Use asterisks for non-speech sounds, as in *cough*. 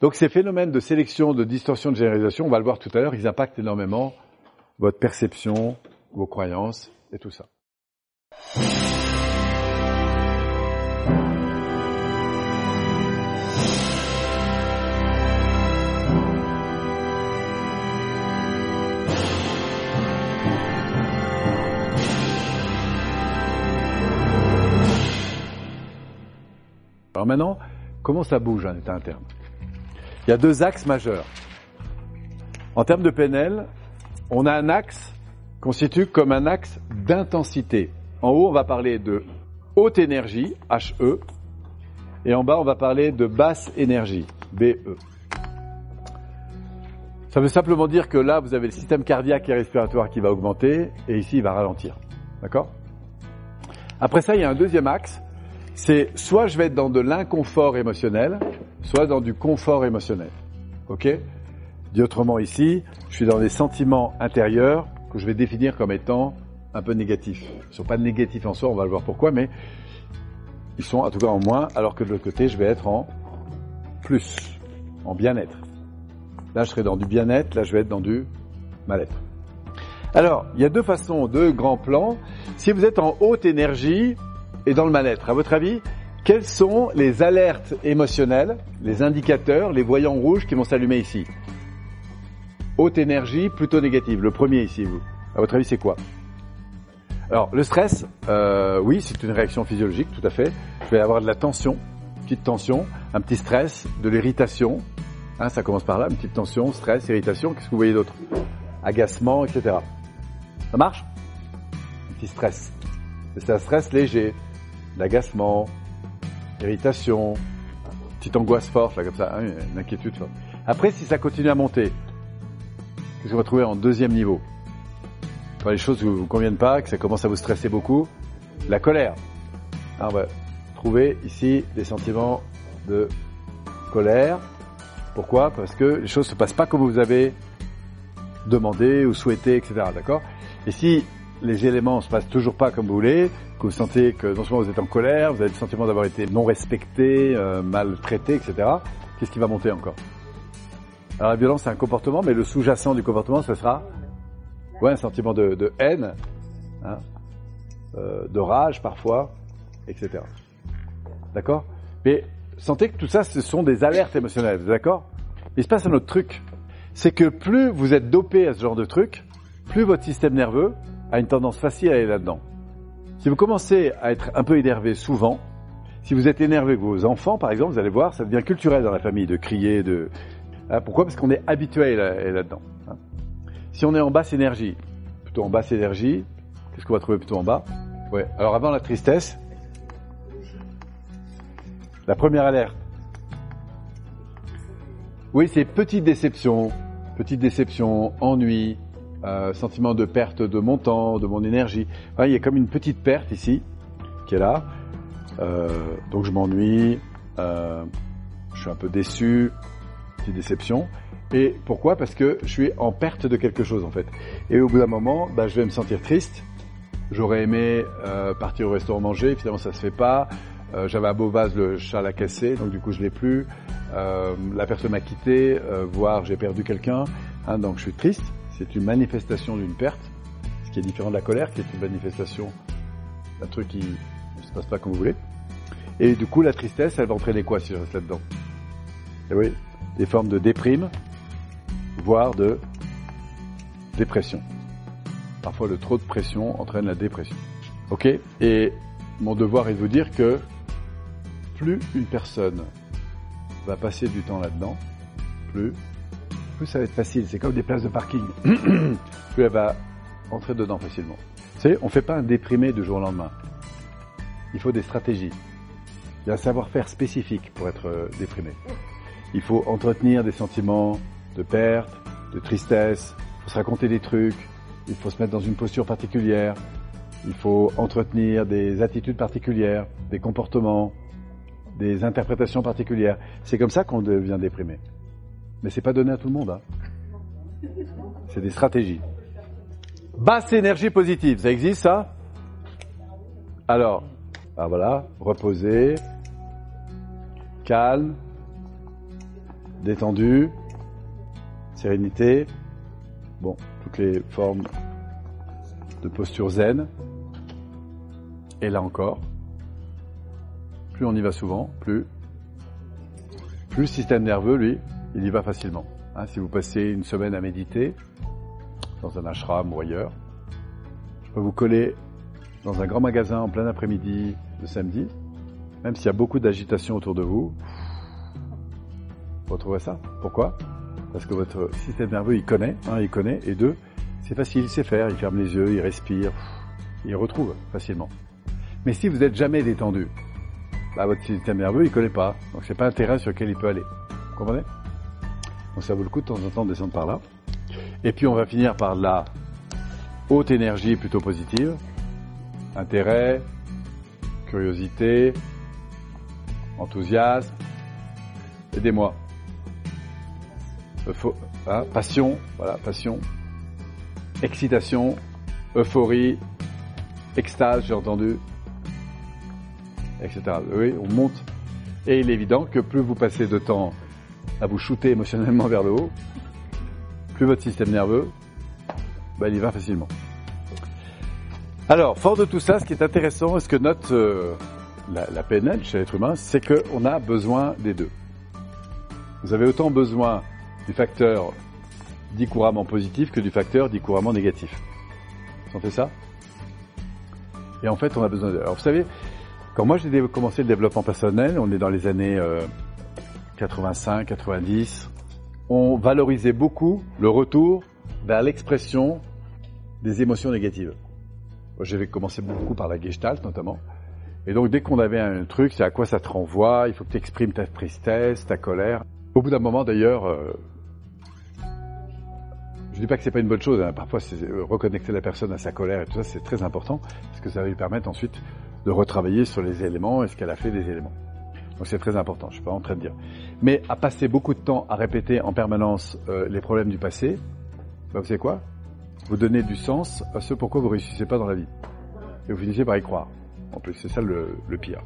Donc ces phénomènes de sélection, de distorsion, de généralisation, on va le voir tout à l'heure, ils impactent énormément votre perception, vos croyances et tout ça. Alors maintenant, comment ça bouge un état interne? Il y a deux axes majeurs. En termes de PNL, on a un axe constitué comme un axe d'intensité. En haut, on va parler de haute énergie, HE, et en bas, on va parler de basse énergie, BE. Ça veut simplement dire que là, vous avez le système cardiaque et respiratoire qui va augmenter, et ici, il va ralentir. D'accord? Après ça, il y a un deuxième axe, c'est soit je vais être dans de l'inconfort émotionnel, soit dans du confort émotionnel. Ok? Dit autrement ici, je suis dans des sentiments intérieurs que je vais définir comme étant un peu négatifs. Ils ne sont pas négatifs en soi, on va le voir pourquoi, mais ils sont en tout cas en moins, alors que de l'autre côté, je vais être en plus, en bien-être. Là, je serai dans du bien-être, là, je vais être dans du mal-être. Alors, il y a deux façons, deux grands plans. Si vous êtes en haute énergie et dans le mal-être, à votre avis, quelles sont les alertes émotionnelles, les indicateurs, les voyants rouges qui vont s'allumer ici? Haute énergie, plutôt négative. Le premier ici, vous. À votre avis, c'est quoi? Alors, le stress, euh, oui, c'est une réaction physiologique, tout à fait. Je vais avoir de la tension, petite tension, un petit stress, de l'irritation. Hein, ça commence par là, une petite tension, stress, irritation. Qu'est-ce que vous voyez d'autre? Agacement, etc. Ça marche? Un petit stress. C'est un stress léger, l'agacement, irritation, petite angoisse forte, là, comme ça, hein, une inquiétude forte. Après, si ça continue à monter, Qu'est-ce qu'on va trouver en deuxième niveau? Quand les choses ne vous conviennent pas, que ça commence à vous stresser beaucoup, la colère. on va trouver ici des sentiments de colère. Pourquoi? Parce que les choses ne se passent pas comme vous avez demandé ou souhaité, etc. D'accord? Et si les éléments ne se passent toujours pas comme vous voulez, que vous sentez que non seulement vous êtes en colère, vous avez le sentiment d'avoir été non respecté, euh, maltraité, etc., qu'est-ce qui va monter encore? Alors la violence, c'est un comportement, mais le sous-jacent du comportement, ce sera ouais, un sentiment de, haine, hein, euh, de rage parfois, etc. D'accord? Mais sentez que tout ça, ce sont des alertes émotionnelles, d'accord? Il se passe un autre truc. C'est que plus vous êtes dopé à ce genre de truc, plus votre système nerveux a une tendance facile à aller là-dedans. Si vous commencez à être un peu énervé souvent, si vous êtes énervé avec vos enfants, par exemple, vous allez voir, ça devient culturel dans la famille de crier, de, Hein, pourquoi? Parce qu'on est habitué là-dedans. Hein. Si on est en basse énergie, plutôt en basse énergie, qu'est-ce qu'on va trouver plutôt en bas? Ouais. Alors avant la tristesse, la première alerte. Oui, c'est petite déception, petite déception, ennui, euh, sentiment de perte de mon temps, de mon énergie. il y a comme une petite perte ici qui est là. Euh, donc je m'ennuie, euh, je suis un peu déçu, petite déception. Et pourquoi? Parce que je suis en perte de quelque chose en fait. Et au bout d'un moment, bah, je vais me sentir triste. J'aurais aimé partir au restaurant manger, finalement ça se fait pas. J'avais un beau vase, le chat l'a cassé, donc du coup je l'ai plus. La personne m'a quitté, voire j'ai perdu quelqu'un, hein, donc je suis triste. C'est une manifestation d'une perte, ce qui est différent de la colère, qui est une manifestation d'un truc qui ne se passe pas comme vous voulez. Et du coup la tristesse, elle va entraîner quoi si je reste là-dedans Et oui, des formes de déprime, voire de dépression. Parfois, le trop de pression entraîne la dépression. Ok? Et mon devoir est de vous dire que plus une personne va passer du temps là-dedans, plus, plus ça va être facile. C'est comme des places de parking. *clears throat* plus elle va entrer dedans facilement. Vous savez, on ne fait pas un déprimé du jour au lendemain. Il faut des stratégies. Il y a un savoir-faire spécifique pour être euh, déprimé. Il faut entretenir des sentiments de perte, de tristesse, il faut se raconter des trucs, il faut se mettre dans une posture particulière, il faut entretenir des attitudes particulières, des comportements, des interprétations particulières. C'est comme ça qu'on devient déprimé. Mais c'est pas donné à tout le monde. Hein. C'est des stratégies. Basse énergie positive, ça existe ça? Alors, ah voilà, reposer, calme, détendu, sérénité, bon, toutes les formes de posture zen. Et là encore, plus on y va souvent, plus, plus le système nerveux, lui, il y va facilement. Hein, si vous passez une semaine à méditer, dans un ashram ou ailleurs, je peux vous coller dans un grand magasin en plein après-midi de samedi, même s'il y a beaucoup d'agitation autour de vous, vous retrouvez ça. Pourquoi? Parce que votre système nerveux, il connaît, un, il connaît, et deux, c'est facile, il sait faire, il ferme les yeux, il respire, il retrouve facilement. Mais si vous n'êtes jamais détendu, bah, votre système nerveux, il connaît pas. Donc c'est pas un terrain sur lequel il peut aller. Vous comprenez? Donc ça vaut le coup de temps en temps de descendre par là. Et puis on va finir par la haute énergie plutôt positive. Intérêt, curiosité, enthousiasme. Aidez-moi. Hein, passion, voilà, passion. Excitation, euphorie, extase, j'ai entendu etc. Oui, on monte. Et il est évident que plus vous passez de temps à vous shooter émotionnellement vers le haut, plus votre système nerveux, bah, il y va facilement. Alors, fort de tout ça, ce qui est intéressant, ce que note euh, la, PNL chez l'être humain, c'est qu'on a besoin des deux. Vous avez autant besoin du facteur dit couramment positif que du facteur dit couramment négatif. Vous sentez ça? Et en fait, on a besoin de... Alors, vous savez, quand moi j'ai commencé le développement personnel, on est dans les années 85, euh, 90, on valorisait beaucoup le retour vers l'expression des émotions négatives. J'avais commencé beaucoup par la gestalt notamment. Et donc dès qu'on avait un truc, c'est à quoi ça te renvoie, il faut que tu exprimes ta tristesse, ta colère. Au bout d'un moment d'ailleurs, euh, je dis pas que c'est pas une bonne chose, hein. parfois euh, reconnecter la personne à sa colère et tout ça, c'est très important, parce que ça va lui permettre ensuite de retravailler sur les éléments, est-ce qu'elle a fait des éléments. Donc c'est très important, je suis pas en train de dire. Mais à passer beaucoup de temps à répéter en permanence euh, les problèmes du passé, bah, vous savez quoi? Vous donnez du sens à ce pourquoi vous réussissez pas dans la vie. Et vous finissez par y croire. En plus, c'est ça le pire.